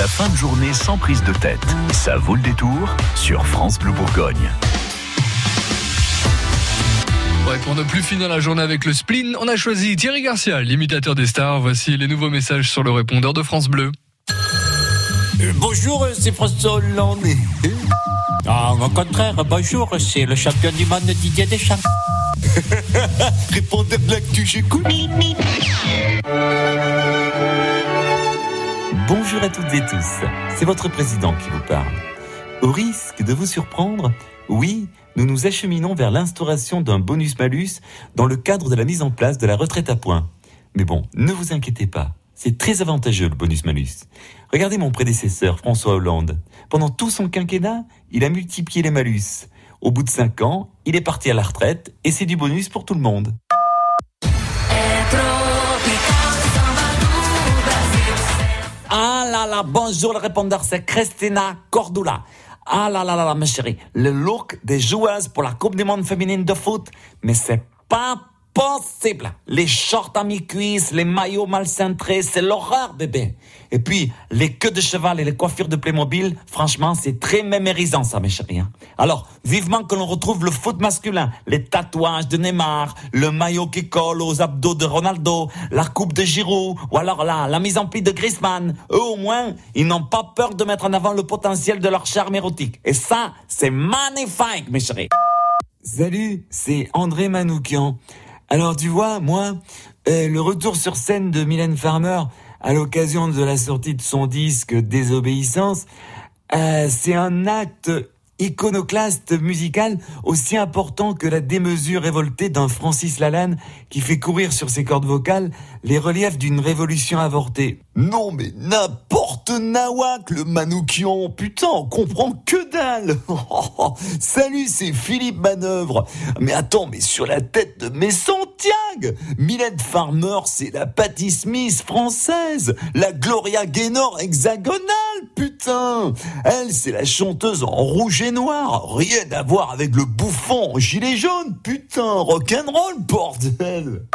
La fin de journée sans prise de tête. Ça vaut le détour sur France Bleu Bourgogne. pour ne plus finir la journée avec le spleen, on a choisi Thierry Garcia, l'imitateur des stars. Voici les nouveaux messages sur le répondeur de France Bleu. Euh, bonjour, c'est François Hollande. Ah, au contraire, bonjour, c'est le champion du monde Didier Deschamps. Répondez de l'actu, j'écoute. Bonjour à toutes et tous, c'est votre président qui vous parle. Au risque de vous surprendre, oui, nous nous acheminons vers l'instauration d'un bonus-malus dans le cadre de la mise en place de la retraite à points. Mais bon, ne vous inquiétez pas, c'est très avantageux le bonus-malus. Regardez mon prédécesseur François Hollande. Pendant tout son quinquennat, il a multiplié les malus. Au bout de 5 ans, il est parti à la retraite et c'est du bonus pour tout le monde. Là là, bonjour le répondeur, c'est Christina Cordula. Ah là là là, ma chérie, le look des joueuses pour la Coupe du Monde féminine de foot, mais c'est pas possible. Les shorts à mi-cuisse, les maillots mal cintrés, c'est l'horreur, bébé. Et puis, les queues de cheval et les coiffures de Playmobil, franchement, c'est très mémérisant, ça, mes chéris. Hein. Alors, vivement que l'on retrouve le foot masculin, les tatouages de Neymar, le maillot qui colle aux abdos de Ronaldo, la coupe de Giroud, ou alors là, la mise en pli de Griezmann. Eux, au moins, ils n'ont pas peur de mettre en avant le potentiel de leur charme érotique. Et ça, c'est magnifique, mes chéris. Salut, c'est André Manoukian. Alors tu vois, moi, euh, le retour sur scène de Mylène Farmer à l'occasion de la sortie de son disque Désobéissance, euh, c'est un acte iconoclaste musical aussi important que la démesure révoltée d'un Francis Lalanne qui fait courir sur ses cordes vocales les reliefs d'une révolution avortée. Non mais n'importe nawak le manoukion, putain on comprend que dalle Salut c'est Philippe Manœuvre. Mais attends mais sur la tête de mes Santiago. Mylène Farmer c'est la Patti Smith française. La Gloria Gaynor hexagonale putain. Elle c'est la chanteuse en rouge et noir. Rien à voir avec le bouffon en gilet jaune putain. Rock'n'roll bordel.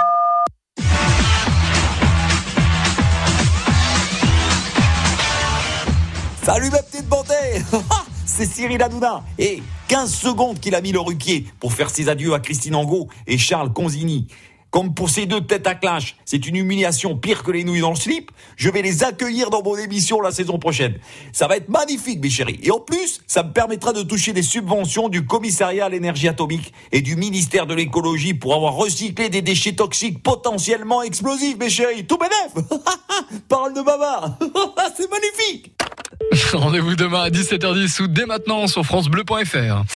Salut ma petite bonté C'est Cyril Hanouna Et 15 secondes qu'il a mis le ruquier pour faire ses adieux à Christine Angot et Charles Conzini. Comme pour ces deux têtes à clash, c'est une humiliation pire que les nouilles dans le slip. Je vais les accueillir dans mon émission la saison prochaine. Ça va être magnifique, mes chéris. Et en plus, ça me permettra de toucher des subventions du commissariat à l'énergie atomique et du ministère de l'écologie pour avoir recyclé des déchets toxiques potentiellement explosifs, mes chéris. Tout bénef Parole de baba C'est magnifique Rendez-vous demain à 17h10 ou dès maintenant sur FranceBleu.fr.